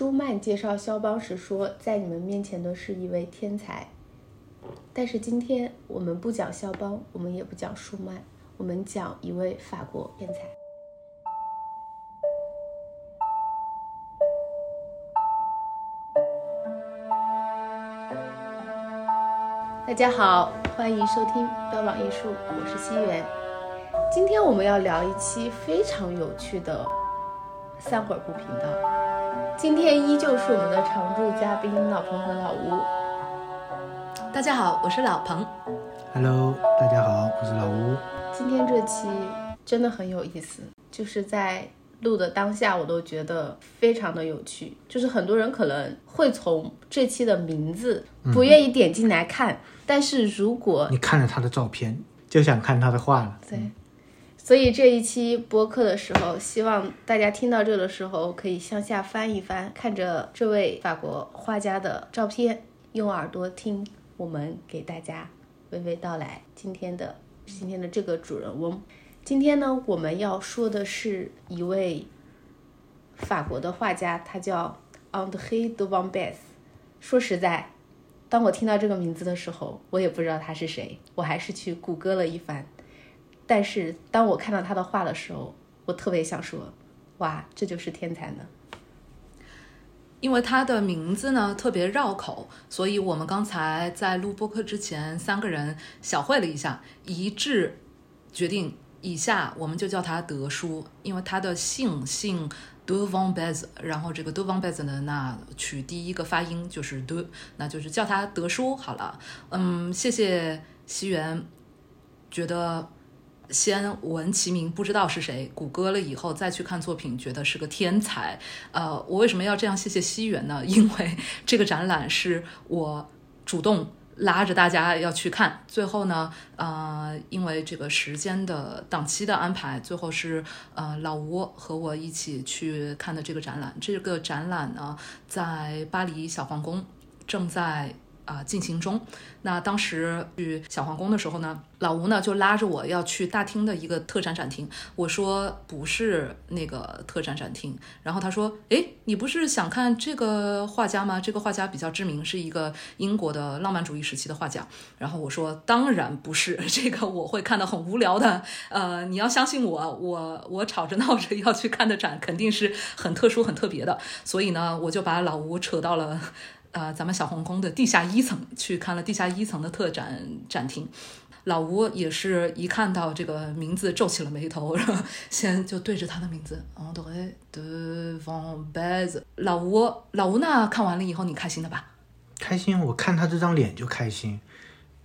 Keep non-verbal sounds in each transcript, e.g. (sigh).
舒曼介绍肖邦时说，在你们面前的是一位天才。但是今天我们不讲肖邦，我们也不讲舒曼，我们讲一位法国天才。大家好，欢迎收听标榜艺术，我是西元。今天我们要聊一期非常有趣的三会儿不频道。今天依旧是我们的常驻嘉宾老彭和老吴。大家好，我是老彭。Hello，大家好，我是老吴。今天这期真的很有意思，就是在录的当下，我都觉得非常的有趣。就是很多人可能会从这期的名字不愿意点进来看，但是如果你看了他的照片，就想看他的画了。对，所以这一期播客的时候，希望大家听到这的时候，可以向下翻一翻，看着这位法国画家的照片，用耳朵听我们给大家娓娓道来今天的今天的这个主人翁。今天呢，我们要说的是一位法国的画家，他叫 André de Van b e s 说实在，当我听到这个名字的时候，我也不知道他是谁，我还是去谷歌了一番。但是当我看到他的画的时候，我特别想说，哇，这就是天才呢！因为他的名字呢特别绕口，所以我们刚才在录播课之前，三个人小会了一下，一致决定以下我们就叫他德叔，因为他的姓姓 de Van b e z 然后这个 de Van b e z 呢，那取第一个发音就是 de，那就是叫他德叔好了。嗯，谢谢西元，觉得。先闻其名不知道是谁，谷歌了以后再去看作品，觉得是个天才。呃，我为什么要这样谢谢西元呢？因为这个展览是我主动拉着大家要去看，最后呢，呃，因为这个时间的档期的安排，最后是呃老吴和我一起去看的这个展览。这个展览呢，在巴黎小皇宫正在。啊、进行中。那当时去小皇宫的时候呢，老吴呢就拉着我要去大厅的一个特展展厅。我说不是那个特展展厅，然后他说：“诶，你不是想看这个画家吗？这个画家比较知名，是一个英国的浪漫主义时期的画家。”然后我说：“当然不是，(laughs) 这个我会看的很无聊的。呃，你要相信我，我我吵着闹着要去看的展，肯定是很特殊、很特别的。所以呢，我就把老吴扯到了。”呃，咱们小皇宫的地下一层去看了地下一层的特展展厅，老吴也是一看到这个名字皱起了眉头，然后先就对着他的名字 André de Van b e z 老吴，老吴那看完了以后你开心了吧？开心，我看他这张脸就开心，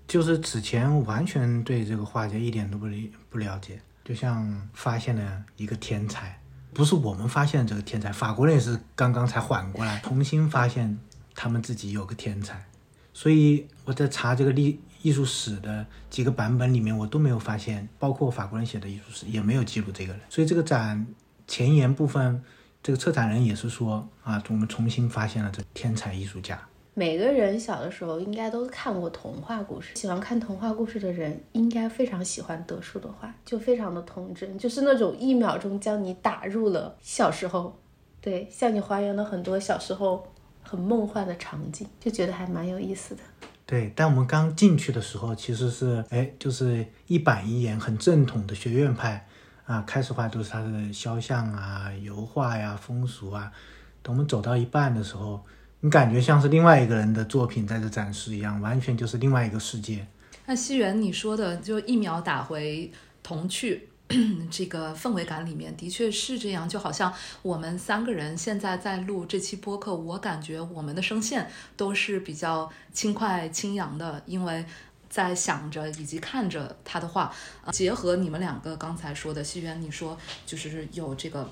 就是此前完全对这个画家一点都不理不了解，就像发现了一个天才，不是我们发现这个天才，法国人也是刚刚才缓过来，重新发现。他们自己有个天才，所以我在查这个历艺术史的几个版本里面，我都没有发现，包括法国人写的艺术史也没有记录这个人。所以这个展前言部分，这个策展人也是说啊，我们重新发现了这天才艺术家。每个人小的时候应该都看过童话故事，喜欢看童话故事的人应该非常喜欢德叔的画，就非常的童真，就是那种一秒钟将你打入了小时候，对，向你还原了很多小时候。很梦幻的场景，就觉得还蛮有意思的。对，但我们刚进去的时候，其实是哎，就是一板一眼、很正统的学院派啊。开始画都是他的肖像啊、油画呀、风俗啊。等我们走到一半的时候，你感觉像是另外一个人的作品在这展示一样，完全就是另外一个世界。那西元你说的，就一秒打回童趣。(clears throat) 这个氛围感里面的确是这样，就好像我们三个人现在在录这期播客，我感觉我们的声线都是比较轻快轻扬的，因为在想着以及看着他的话，结合你们两个刚才说的，西元你说就是有这个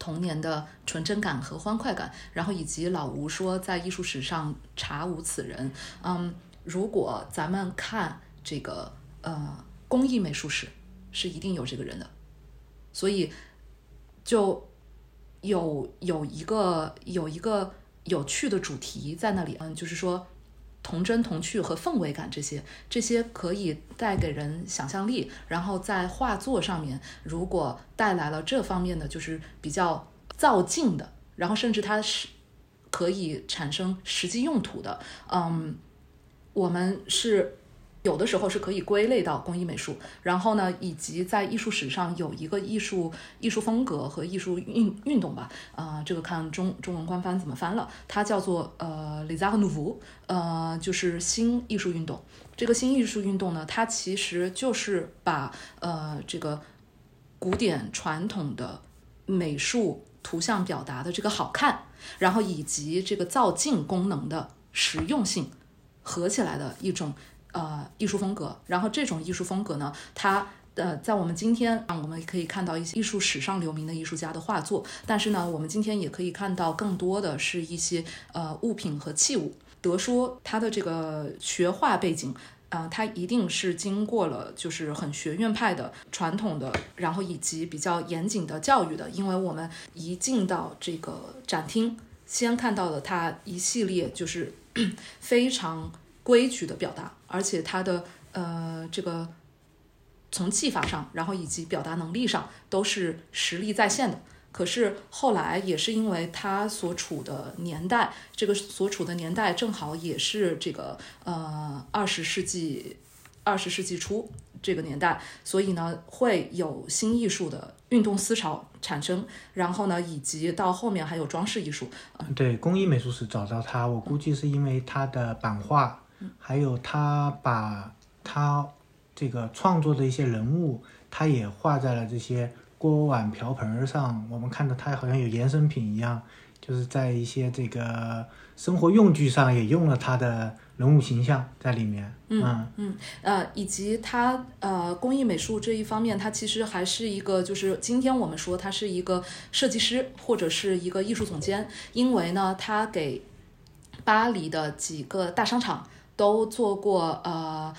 童年的纯真感和欢快感，然后以及老吴说在艺术史上查无此人，嗯，如果咱们看这个呃工艺美术史。是一定有这个人的，所以就有有一个有一个有趣的主题在那里，嗯，就是说童真、童趣和氛围感这些，这些可以带给人想象力，然后在画作上面，如果带来了这方面的就是比较造境的，然后甚至它是可以产生实际用途的。嗯，我们是。有的时候是可以归类到工艺美术，然后呢，以及在艺术史上有一个艺术艺术风格和艺术运运动吧，啊，这个看中中文官方怎么翻了，它叫做呃 l e s a r t Nouveau，呃，就是新艺术运动。这个新艺术运动呢，它其实就是把呃这个古典传统的美术图像表达的这个好看，然后以及这个造镜功能的实用性合起来的一种。呃，艺术风格，然后这种艺术风格呢，它呃，在我们今天啊，我们可以看到一些艺术史上留名的艺术家的画作，但是呢，我们今天也可以看到更多的是一些呃物品和器物。得说他的这个学画背景啊，他一定是经过了就是很学院派的传统的，然后以及比较严谨的教育的，因为我们一进到这个展厅，先看到了他一系列就是 (clears throat) 非常。规矩的表达，而且他的呃这个从技法上，然后以及表达能力上都是实力在线的。可是后来也是因为他所处的年代，这个所处的年代正好也是这个呃二十世纪二十世纪初这个年代，所以呢会有新艺术的运动思潮产生。然后呢，以及到后面还有装饰艺术。对，工艺美术史找到他，我估计是因为他的版画。还有他把他这个创作的一些人物，他也画在了这些锅碗瓢盆上。我们看到他好像有衍生品一样，就是在一些这个生活用具上也用了他的人物形象在里面。嗯嗯呃，以及他呃工艺美术这一方面，他其实还是一个，就是今天我们说他是一个设计师或者是一个艺术总监，因为呢，他给巴黎的几个大商场。都做过呃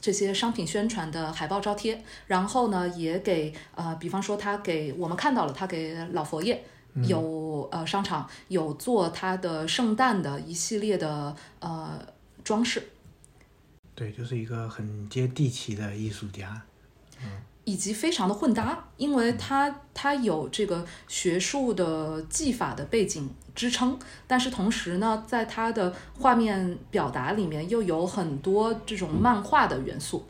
这些商品宣传的海报招贴，然后呢也给呃比方说他给我们看到了，他给老佛爷有呃商场有做他的圣诞的一系列的呃装饰，对，就是一个很接地气的艺术家，嗯。以及非常的混搭，因为他他有这个学术的技法的背景支撑，但是同时呢，在他的画面表达里面又有很多这种漫画的元素，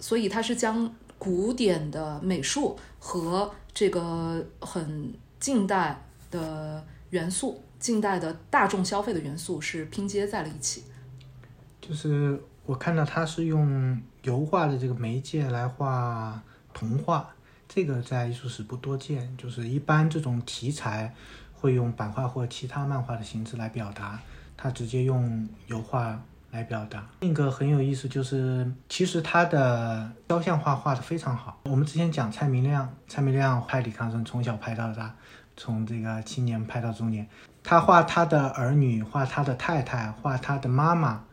所以他是将古典的美术和这个很近代的元素、近代的大众消费的元素是拼接在了一起。就是我看到他是用油画的这个媒介来画。童话这个在艺术史不多见，就是一般这种题材会用版画或其他漫画的形式来表达，他直接用油画来表达。另一个很有意思就是，其实他的肖像画画的非常好。我们之前讲蔡明亮，蔡明亮拍李康生从小拍到大，从这个青年拍到中年，他画他的儿女，画他的太太，画他的妈妈，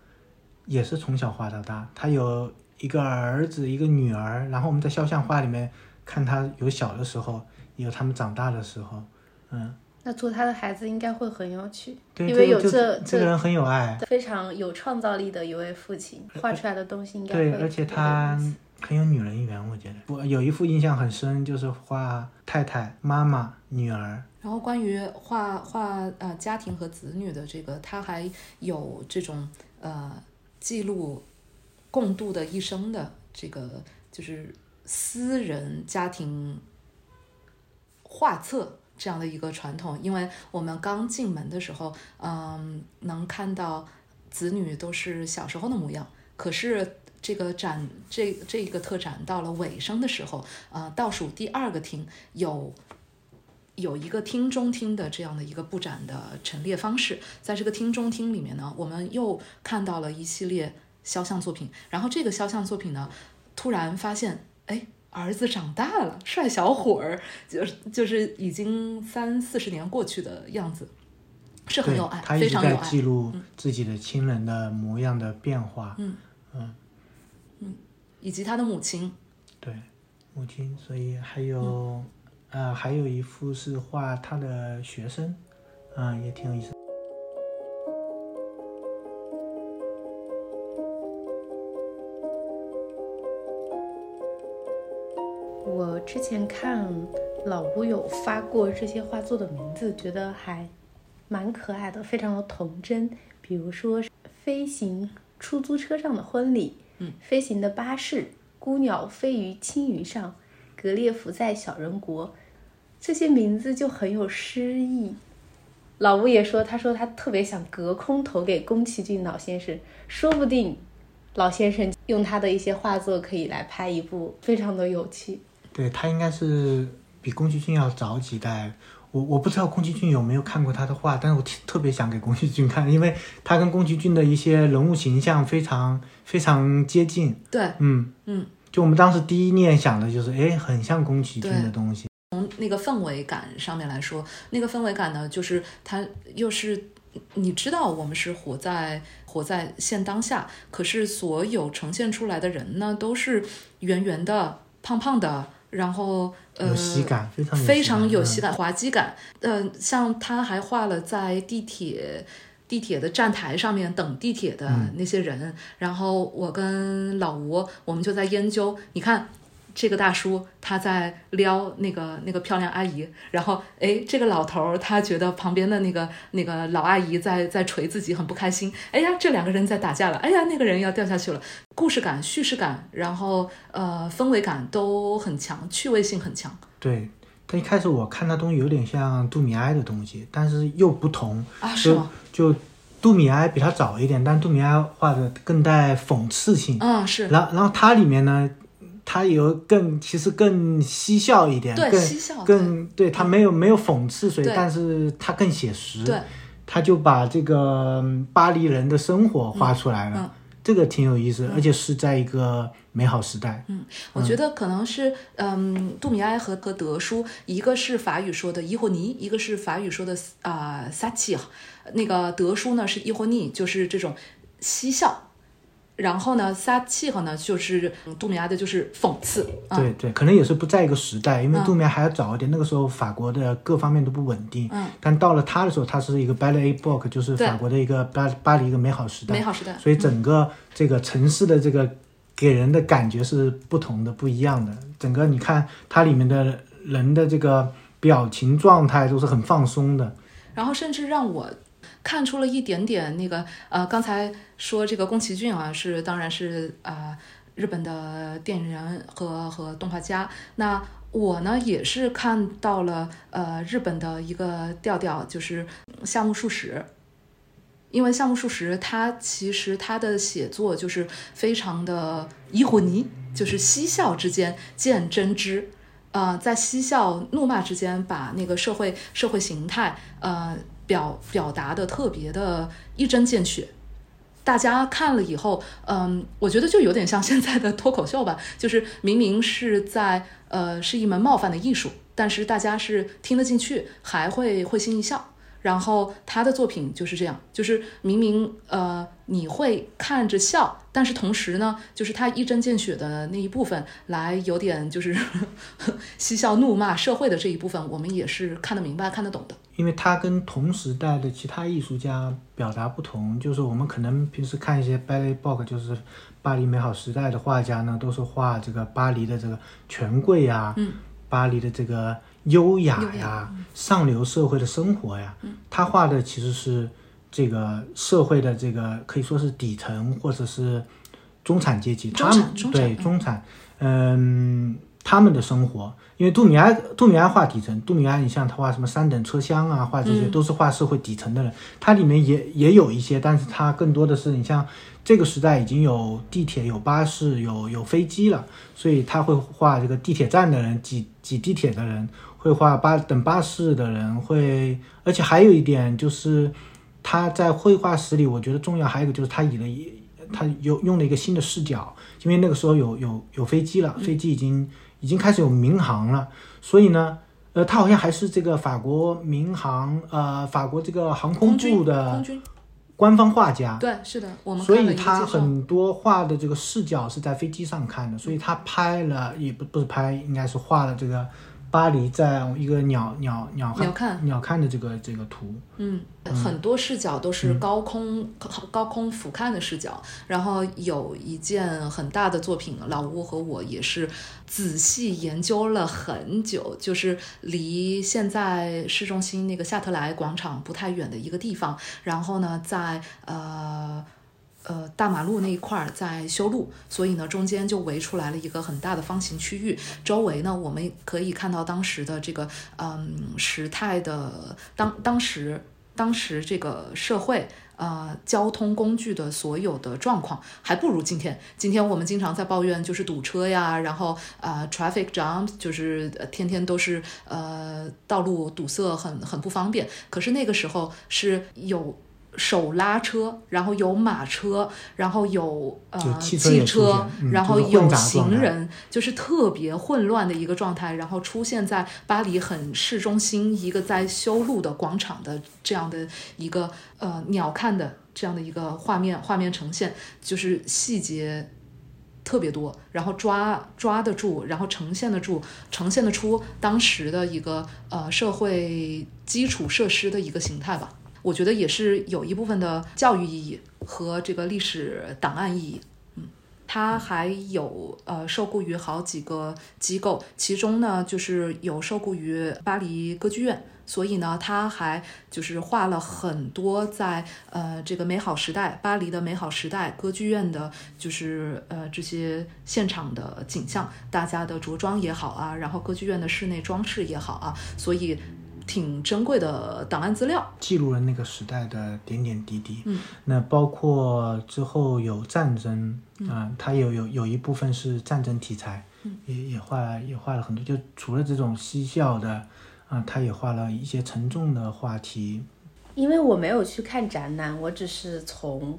也是从小画到大。他有。一个儿子，一个女儿，然后我们在肖像画里面看他有小的时候，也有他们长大的时候，嗯。那做他的孩子应该会很有趣，因为有这这个人很有爱，非常有创造力的一位父亲，画出来的东西应该对，而且他很有女人缘，我觉得。我有一幅印象很深，就是画太太、妈妈、女儿。然后关于画画呃家庭和子女的这个，他还有这种呃记录。共度的一生的这个就是私人家庭画册这样的一个传统，因为我们刚进门的时候，嗯，能看到子女都是小时候的模样。可是这个展这这一个特展到了尾声的时候，呃，倒数第二个厅有有一个厅中厅的这样的一个布展的陈列方式，在这个厅中厅里面呢，我们又看到了一系列。肖像作品，然后这个肖像作品呢，突然发现，哎，儿子长大了，帅小伙儿，就是就是已经三四十年过去的样子，是很有爱，非常有爱。记录自己的亲人的模样的变化，嗯嗯嗯，以及他的母亲，对，母亲，所以还有，呃，还有一幅是画他的学生，嗯，也挺有意思。之前看老吴有发过这些画作的名字，觉得还蛮可爱的，非常的童真。比如说，飞行出租车上的婚礼，嗯，飞行的巴士，孤鸟飞于青云上，格列佛在小人国，这些名字就很有诗意。老吴也说，他说他特别想隔空投给宫崎骏老先生，说不定老先生用他的一些画作可以来拍一部，非常的有趣。对他应该是比宫崎骏要早几代。我我不知道宫崎骏有没有看过他的画，但是我特特别想给宫崎骏看，因为他跟宫崎骏的一些人物形象非常非常接近。对，嗯嗯，就我们当时第一念想的就是，哎，很像宫崎骏的东西。从那个氛围感上面来说，那个氛围感呢，就是他又是你知道我们是活在活在现当下，可是所有呈现出来的人呢，都是圆圆的、胖胖的，然后呃有喜感，非常有非常有喜喜感、滑稽感。呃，像他还画了在地铁。地铁的站台上面等地铁的那些人，然后我跟老吴，我们就在研究。你看，这个大叔他在撩那个那个漂亮阿姨，然后哎，这个老头儿他觉得旁边的那个那个老阿姨在在捶自己，很不开心。哎呀，这两个人在打架了。哎呀，那个人要掉下去了。故事感、叙事感，然后呃氛围感都很强，趣味性很强。对，他一开始我看他东西有点像杜米埃的东西，但是又不同。啊，是吗？就杜米埃比他早一点，但杜米埃画的更带讽刺性。啊，是。然后然后它里面呢，它有更其实更嬉笑一点，对，更嬉笑，更对他没有没有讽刺谁，对但是他更写实。对，他就把这个嗯巴黎人的生活画出来了，嗯这个挺有意思，而且是在一个美好时代。嗯，我觉得可能是，嗯，杜米埃和和德叔，一个是法语说的伊霍尼，一个是法语说的啊撒气。那个德叔呢是伊霍尼，就是这种嬉笑。然后呢，撒气候呢就是嗯杜米埃的，就是讽刺。啊、对对，可能也是不在一个时代，因为嗯杜米埃还要早一点，那个时候法国的各方面都不稳定。嗯，但到了他的时候，他是一个 Belle Époque，就是法国的一个巴巴黎一个美好时代。美好时代。所以整个这个城市的这个给人的感觉是不同的、不一样的。整个你看它里面的人的这个表情状态都是很放松的。然后甚至让我看出了一点点那个呃，刚才说这个宫崎骏啊，是当然是啊、呃、日本的电影人和和动画家。那我呢也是看到了呃日本的一个调调，就是夏目漱石。因为夏目漱石他其实他的写作就是非常的伊魂尼，就是嬉笑之间见真知。呃，在嬉笑怒骂之间，把那个社会社会形态，呃，表表达的特别的一针见血。大家看了以后，嗯，我觉得就有点像现在的脱口秀吧，就是明明是在呃是一门冒犯的艺术，但是大家是听得进去，还会会心一笑。然后他的作品就是这样，就是明明呃你会看着笑，但是同时呢，就是他一针见血的那一部分，来有点就是 (laughs) 嬉笑怒骂社会的这一部分，我们也是看得明白、看得懂的。因为他跟同时代的其他艺术家表达不同，就是我们可能平时看一些 Belle Époque，就是巴黎美好时代的画家呢，都是画这个巴黎的这个权贵呀、嗯，巴黎的这个优雅呀、上流社会的生活呀。他画的其实是这个社会的这个可以说是底层或者是中产阶级，他们对中产，嗯，他们的生活。因为杜米埃，杜米埃画底层，杜米埃，你像他画什么三等车厢啊，画这些、嗯都是画社会底层的人。它里面也也有一些，但是它更多的是你像这个时代已经有地铁、有巴士、有有飞机了，所以他会画这个地铁站的人、挤挤地铁的人，会画巴等巴士的人，会，而且还有一点就是他在绘画史里，我觉得重要还有一个就是他以了一他有用了一个新的视角，因为那个时候有有有飞机了，飞机已经已经开始有民航了，所以呢，呃，他好像还是这个法国民航呃法国这个航空部的，官方画家，对，是的，我们所以他很多画的这个视角是在飞机上看的，所以他拍了也不不是拍，应该是画了这个巴黎在一个鸟鸟鸟鸟瞰鸟瞰的这个这个图，嗯，很多视角都是高空、高空俯瞰的视角。然后有一件很大的作品，老吴和我也是仔细研究了很久，就是离现在市中心那个夏特莱广场不太远的一个地方。然后呢，在呃。呃，大马路那一块儿在修路，所以呢，中间就围出来了一个很大的方形区域。周围呢，我们可以看到当时的这个嗯时态的当当时当时这个社会呃交通工具的所有的状况，还不如今天。今天我们经常在抱怨就是堵车呀，然后呃 traffic jam 就是天天都是呃道路堵塞，很很不方便。可是那个时候是有。手拉车，然后有马车，然后有呃汽车，然后有行人，就是特别混乱的一个状态。然后出现在巴黎很市中心一个在修路的广场的这样的一个呃鸟瞰的这样的一个画面，画面呈现就是细节特别多，然后抓抓得住，然后呈现得住，呈现得出当时的一个呃社会基础设施的一个形态吧。我觉得也是有一部分的教育意义和这个历史档案意义。嗯，它还有呃受雇于好几个机构，其中呢就是有受雇于巴黎歌剧院，所以呢他还就是画了很多在呃这个美好时代巴黎的美好时代歌剧院的，就是呃这些现场的景象，大家的着装也好啊，然后歌剧院的室内装饰也好啊，所以。挺珍贵的档案资料，记录了那个时代的点点滴滴。嗯，那包括之后有战争啊，它有有有一部分是战争题材，也也画也画了很多。就除了这种嬉笑的啊，他也画了一些沉重的话题。因为我没有去看展览，我只是从。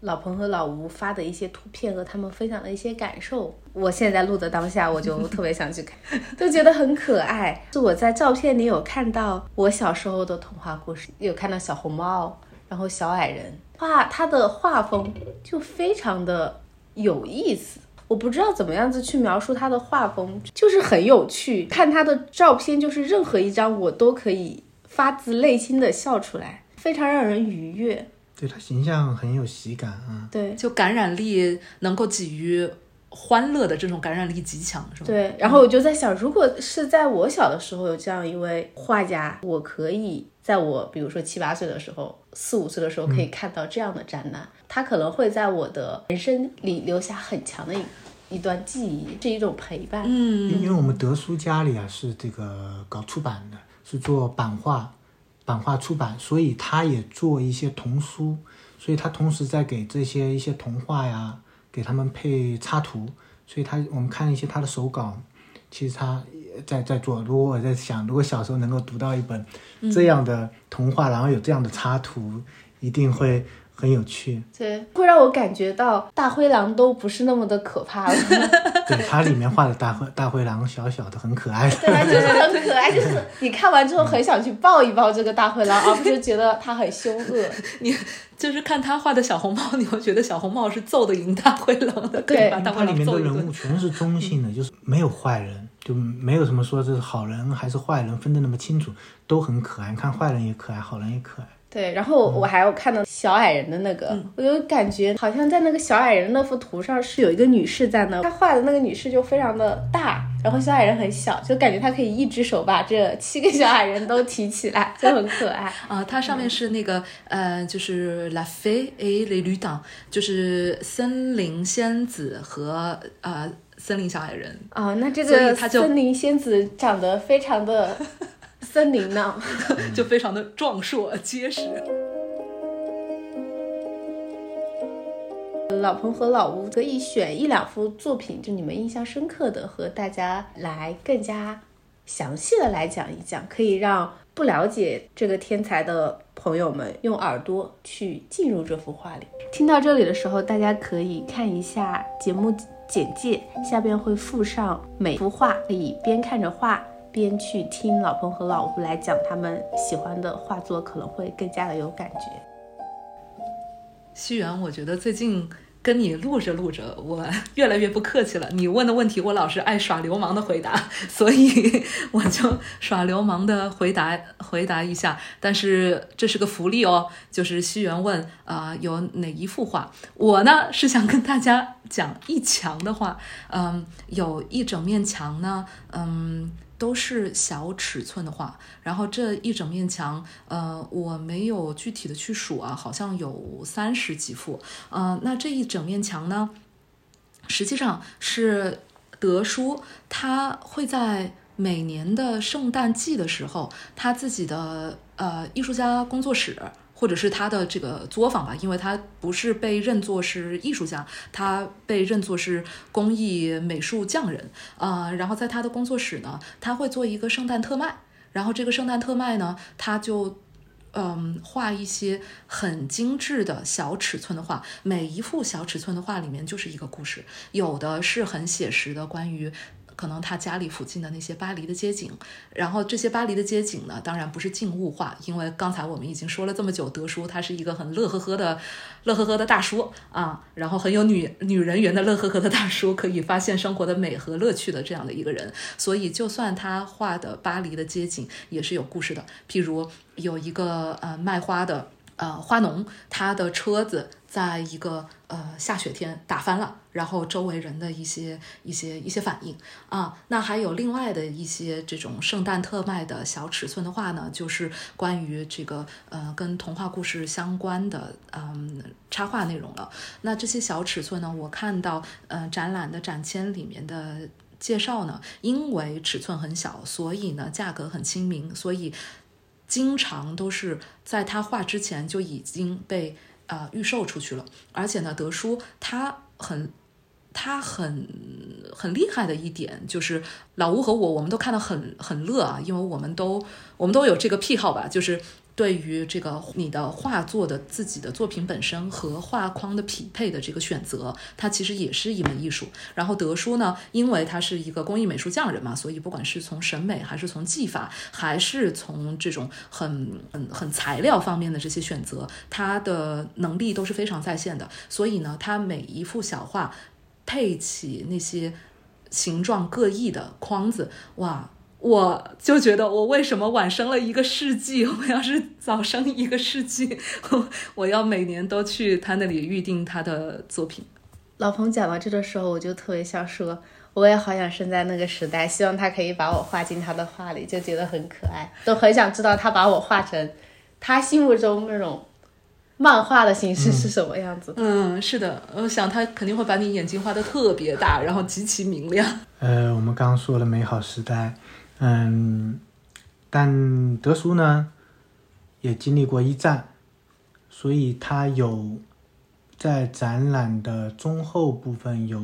老彭和老吴发的一些图片和他们分享的一些感受，我现在录的当下，我就特别想去看，(laughs) 都觉得很可爱。是我在照片里有看到我小时候的童话故事，有看到小红帽，然后小矮人，画他的画风就非常的有意思。我不知道怎么样子去描述他的画风，就是很有趣。看他的照片，就是任何一张我都可以发自内心的笑出来，非常让人愉悦。对他形象很有喜感啊，对，就感染力能够给予欢乐的这种感染力极强，是吧？对，然后我就在想，如果是在我小的时候有这样一位画家，我可以在我比如说七八岁的时候、四五岁的时候可以看到这样的展览，他可能会在我的人生里留下很强的一一段记忆，是一种陪伴。嗯，因为我们德叔家里啊是这个搞出版的，是做版画。版画出版，所以他也做一些童书，所以他同时在给这些一些童话呀，给他们配插图，所以他我们看一些他的手稿，其实他在在做。如果我在想，如果小时候能够读到一本这样的童话，然后有这样的插图，一定会。很有趣，对，会让我感觉到大灰狼都不是那么的可怕了。(laughs) (laughs) 对，它里面画的大灰大灰狼小小的，很可爱。对，就是很可爱，就是你看完之后很想去抱一抱这个大灰狼，而不是觉得它很凶恶。(laughs) 你就是看他画的小红帽，你会觉得小红帽是揍得赢大灰狼的。对，它里面的人物全是中性的，就是没有坏人，就没有什么说这是好人还是坏人分得那么清楚，都很可爱。看坏人也可爱，好人也可爱。对，然后我还有看到小矮人的那个，我就感觉好像在那个小矮人那幅图上是有一个女士在那，她画的那个女士就非常的大，然后小矮人很小，就感觉她可以一只手把这七个小矮人都提起来，(laughs) 就很可爱啊。它上面是那个呃，就是 La Fée et le Lutin，就是森林仙子和呃森林小矮人啊。那这个森林仙子长得非常的。森林呢，就非常的壮硕结实。老彭和老吴可以选一两幅作品，就你们印象深刻的，和大家来更加详细的来讲一讲，可以让不了解这个天才的朋友们用耳朵去进入这幅画里。听到这里的时候，大家可以看一下节目简介，下边会附上每幅画，可以边看着画。边去听老彭和老吴来讲他们喜欢的画作，可能会更加的有感觉。西元，我觉得最近跟你录着录着，我越来越不客气了。你问的问题，我老是爱耍流氓的回答，所以我就耍流氓的回答回答一下。但是这是个福利哦，就是西元问啊、有哪一幅画？我呢是想跟大家讲一墙的画，嗯，有一整面墙呢，嗯。都是小尺寸的画，然后这一整面墙，呃，我没有具体的去数啊，好像有三十几幅，呃，那这一整面墙呢，实际上是德叔他会在每年的圣诞季的时候，他自己的呃艺术家工作室。或者是他的这个作坊吧，因为他不是被认作是艺术家，他被认作是工艺美术匠人。啊、呃然后在他的工作室呢，他会做一个圣诞特卖，然后这个圣诞特卖呢，他就嗯，画一些很精致的小尺寸的画，每一幅小尺寸的画里面就是一个故事，有的是很写实的，关于可能他家里附近的那些巴黎的街景，然后这些巴黎的街景呢，当然不是静物画，因为刚才我们已经说了这么久，德叔他是一个很乐呵呵的、乐呵呵的大叔啊，然后很有女女人缘的乐呵呵的大叔，可以发现生活的美和乐趣的这样的一个人，所以就算他画的巴黎的街景也是有故事的，譬如有一个呃卖花的。呃，花农他的车子在一个呃下雪天打翻了，然后周围人的一些一些一些反应啊，那还有另外的一些这种圣诞特卖的小尺寸的画呢，就是关于这个呃跟童话故事相关的嗯插画内容了。那这些小尺寸呢，我看到呃展览的展签里面的。介绍呢，因为尺寸很小，所以呢价格很亲民，所以经常都是在他画之前就已经被啊预售出去了。而且呢，德叔他很他很很厉害的一点就是，老吴和我我们都看得很很乐啊，因为我们都我们都有这个癖好吧，就是。对于这个你的画作的自己的作品本身和画框的匹配的这个选择，它其实也是一门艺术。然后德叔呢，因为他是一个工艺美术匠人嘛，所以不管是从审美，还是从技法，还是从这种很很很材料方面的这些选择，他的能力都是非常在线的。所以呢，他每一幅小画配起那些形状各异的框子，哇！我就觉得，我为什么晚生了一个世纪？(laughs) 我要是早生一个世纪，我 (laughs) 我要每年都去他那里预定他的作品。老彭讲到这的时候，我就特别想说，我也好想生在那个时代，希望他可以把我画进他的画里，就觉得很可爱，都很想知道他把我画成他心目中那种漫画的形式是什么样子。嗯，是的，我想他肯定会把你眼睛画得特别大，然后极其明亮。呃，我们刚刚说了美好时代，嗯，但德叔呢也经历过一战，所以他有在展览的中后部分有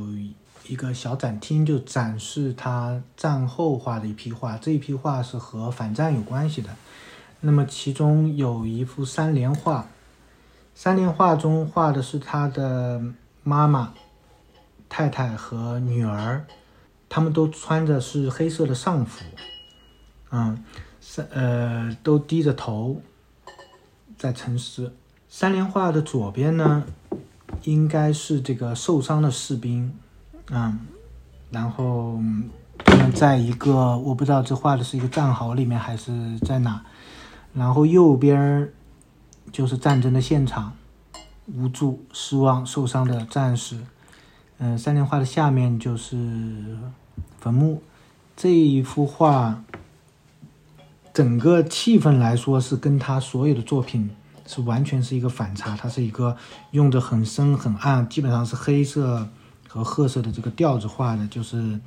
一个小展厅，就展示他战后画的一批画。这一批画是和反战有关系的。那么其中有一幅三联画，三联画中画的是他的妈妈、太太和女儿。他们都穿着是黑色的上服，嗯，三呃都低着头在沉思。三联画的左边呢，应该是这个受伤的士兵，嗯，然后他们在一个我不知道这画的是一个战壕里面还是在哪，然后右边就是战争的现场，无助、失望、受伤的战士。嗯，三联画的下面就是坟墓。这一幅画，整个气氛来说是跟他所有的作品是完全是一个反差。它是一个用的很深很暗，基本上是黑色和褐色的这个调子画的，就是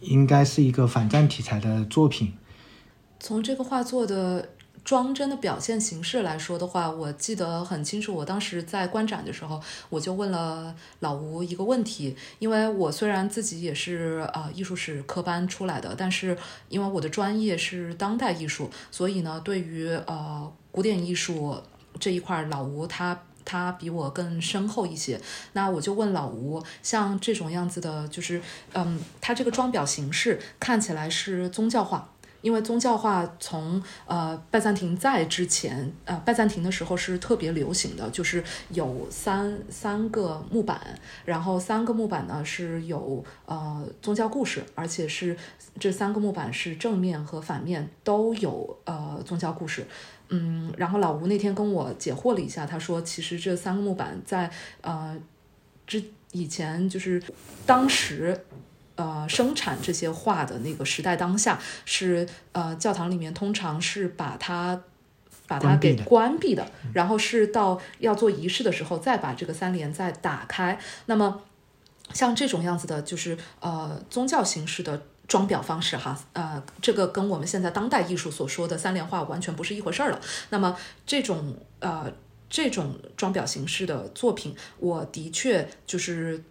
应该是一个反战题材的作品。从这个画作的装帧的表现形式来说的话，我记得很清楚。我当时在观展的时候，我就问了老吴一个问题，因为我虽然自己也是呃艺术史科班出来的，但是因为我的专业是当代艺术，所以呢，对于呃古典艺术这一块，老吴他。他比我更深厚一些，那我就问老吴，像这种样子的，就是，嗯，他这个装裱形式看起来是宗教画，因为宗教画从呃拜占庭在之前，呃拜占庭的时候是特别流行的，就是有三三个木板，然后三个木板呢是有呃宗教故事，而且是这三个木板是正面和反面都有呃宗教故事。嗯，然后老吴那天跟我解惑了一下，他说其实这三个木板在呃之以前就是当时。呃，生产这些画的那个时代当下是呃，教堂里面通常是把它把它给关闭的，然后是到要做仪式的时候再把这个三联再打开。那么像这种样子的，就是呃宗教形式的装裱方式哈，呃，这个跟我们现在当代艺术所说的三联画完全不是一回事儿了。那么这种呃这种装裱形式的作品，我的确就是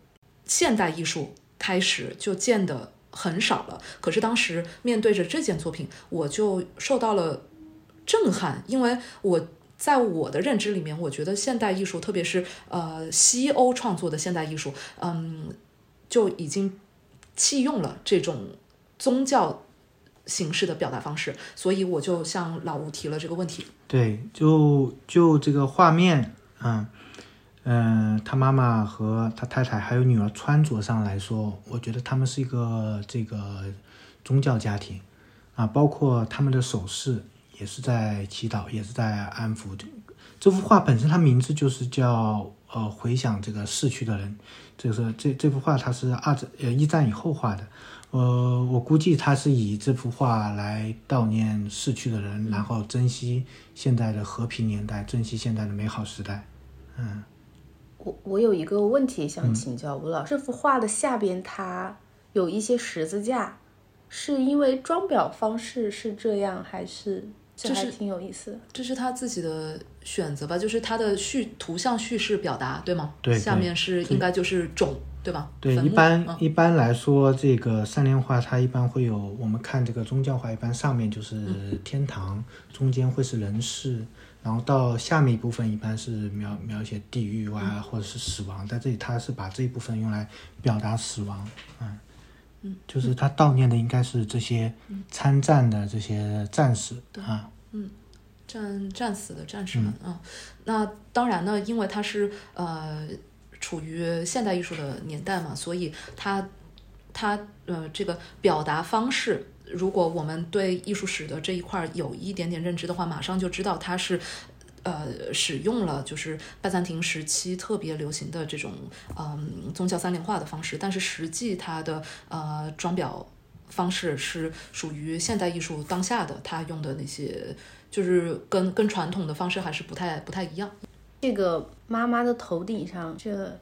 现代艺术。开始就见的很少了，可是当时面对着这件作品，我就受到了震撼，因为我在我的认知里面，我觉得现代艺术，特别是呃西欧创作的现代艺术，嗯，就已经弃用了这种宗教形式的表达方式，所以我就向老吴提了这个问题。对，就就这个画面，嗯。嗯，他妈妈和他太太还有女儿穿着上来说，我觉得他们是一个这个宗教家庭啊，包括他们的手势也是在祈祷，也是在安抚。这这幅画本身，它名字就是叫呃回想这个逝去的人。就是这这幅画它是二战呃一战以后画的，呃，我估计他是以这幅画来悼念逝去的人，然后珍惜现在的和平年代，珍惜现在的美好时代，嗯。我我有一个问题想请教吴老师，这幅画的下边它有一些十字架，是因为装裱方式是这样，还是这还挺有意思的？这是他自己的选择吧，就是他的叙图像叙事表达，对吗？对，下面是应该就是种，对吧？对，一般一般来说，这个三联画它一般会有，我们看这个宗教画，一般上面就是天堂，中间会是人世。然后到下面一部分一般是描描写地狱啊，或者是死亡，在这里他是把这一部分用来表达死亡，嗯，嗯，就是他悼念的应该是这些参战的这些战士啊，嗯，战战死的战士们啊。那当然呢，因为他是呃处于现代艺术的年代嘛，所以他他呃这个表达方式。如果我们对艺术史的这一块有一点点认知的话，马上就知道它是，呃，使用了就是拜占庭时期特别流行的这种嗯宗教三联画的方式，但是实际它的呃装裱方式是属于现代艺术当下的，它用的那些就是跟跟传统的方式还是不太不太一样。这个妈妈的头顶上这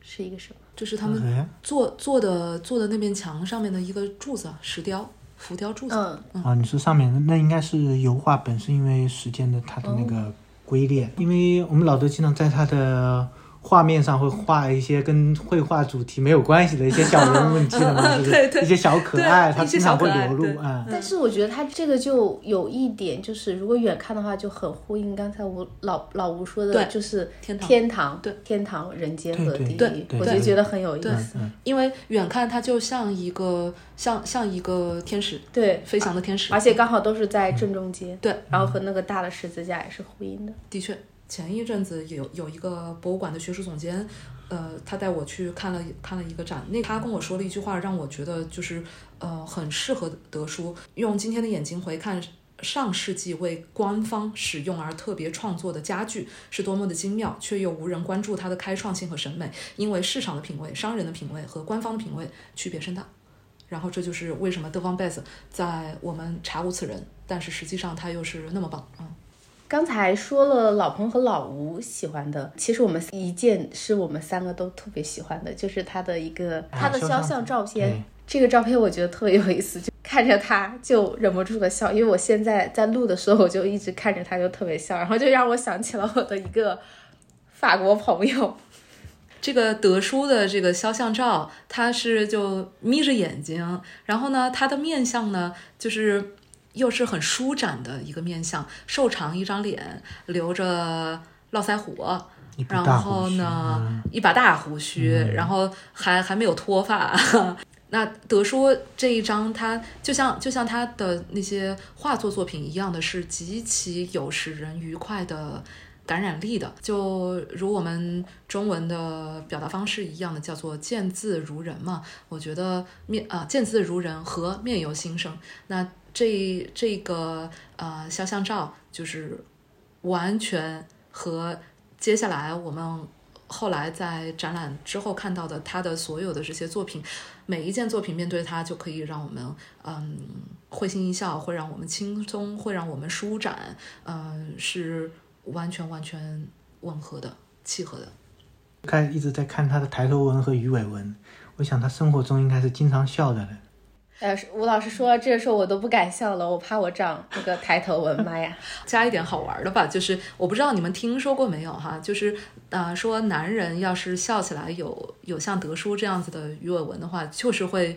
是一个什么？这是他们做做的做的那面墙上面的一个柱子，石雕。浮雕柱子，嗯。啊，你说上面那应该是油画本身，因为时间的它的那个龟裂，因为我们老德经常在他的。画面上会画一些跟绘画主题没有关系的一些小人物，你记得吗？(laughs) 就是一些小可爱，他经常会流露啊。但是我觉得他这个就有一点，就是如果远看的话，就很呼应刚才吴老老吴说的，就是天堂，对天堂，人间和地狱，我就觉得很有意思。因为远看它就像一个像像一个天使，对，飞翔的天使，而且刚好都是在正中间，对，然后和那个大的十字架也是呼应的，的确。前一阵子有有一个博物馆的学术总监，呃，他带我去看了看了一个展，那他跟我说了一句话，让我觉得就是呃很适合德叔用今天的眼睛回看上世纪为官方使用而特别创作的家具是多么的精妙，却又无人关注它的开创性和审美，因为市场的品味、商人的品味和官方的品味区别甚大。然后这就是为什么德方贝斯在我们查无此人，但是实际上他又是那么棒啊。刚才说了老彭和老吴喜欢的，其实我们一件是我们三个都特别喜欢的，就是他的一个他的肖像照片。这个照片我觉得特别有意思，就看着他就忍不住的笑，因为我现在在录的时候我就一直看着他就特别笑，然后就让我想起了我的一个法国朋友。这个德叔的这个肖像照，他是就眯着眼睛，然后呢，他的面相呢就是。又是很舒展的一个面相，瘦长一张脸，留着络腮胡，然后呢，一把大胡须，然后还还没有脱发，(laughs) 那德叔这一张，他就像就像他的那些画作作品一样的是极其有使人愉快的感染力的，就如我们中文的表达方式一样的，叫做见字如人嘛。我觉得面啊、见字如人和面由心生，那这这个呃肖像照就是完全和接下来我们后来在展览之后看到的他的所有的这些作品，每一件作品面对它就可以让我们嗯会心一笑，会让我们轻松，会让我们舒展，嗯、是完全完全吻合的、契合的。看一直在看他的抬头纹和鱼尾纹，我想他生活中应该是经常笑的。呃，吴老师说到这时候我都不敢笑了，我怕我长那个抬头纹，妈呀！(laughs) 加一点好玩的吧，就是我不知道你们听说过没有哈，就是啊、说男人要是笑起来有有像德叔这样子的鱼尾纹的话，就是会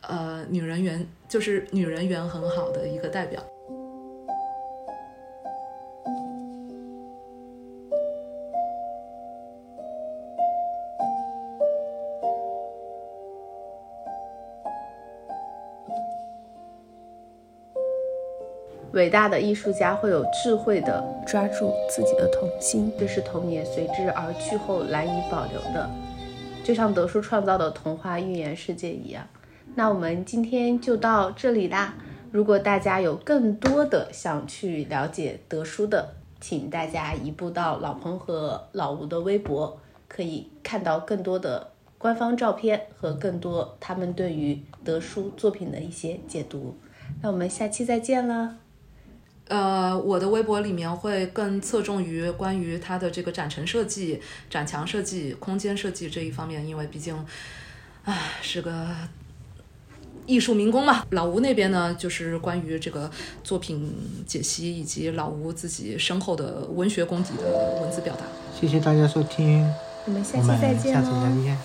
呃女人缘就是女人缘很好的一个代表。伟大的艺术家会有智慧的抓住自己的童心，这是童年随之而去后难以保留的，就像德叔创造的童话寓言世界一样。那我们今天就到这里啦。如果大家有更多的想去了解德叔的，请大家移步到老彭和老吴的微博，可以看到更多的官方照片和更多他们对于德叔作品的一些解读。那我们下期再见了。呃，我的微博里面会更侧重于关于它的这个展陈设计、展墙设计、空间设计这一方面，因为毕竟，唉，是个艺术民工嘛。老吴那边呢，就是关于这个作品解析以及老吴自己深厚的文学功底的文字表达。谢谢大家收听，我们下期再见。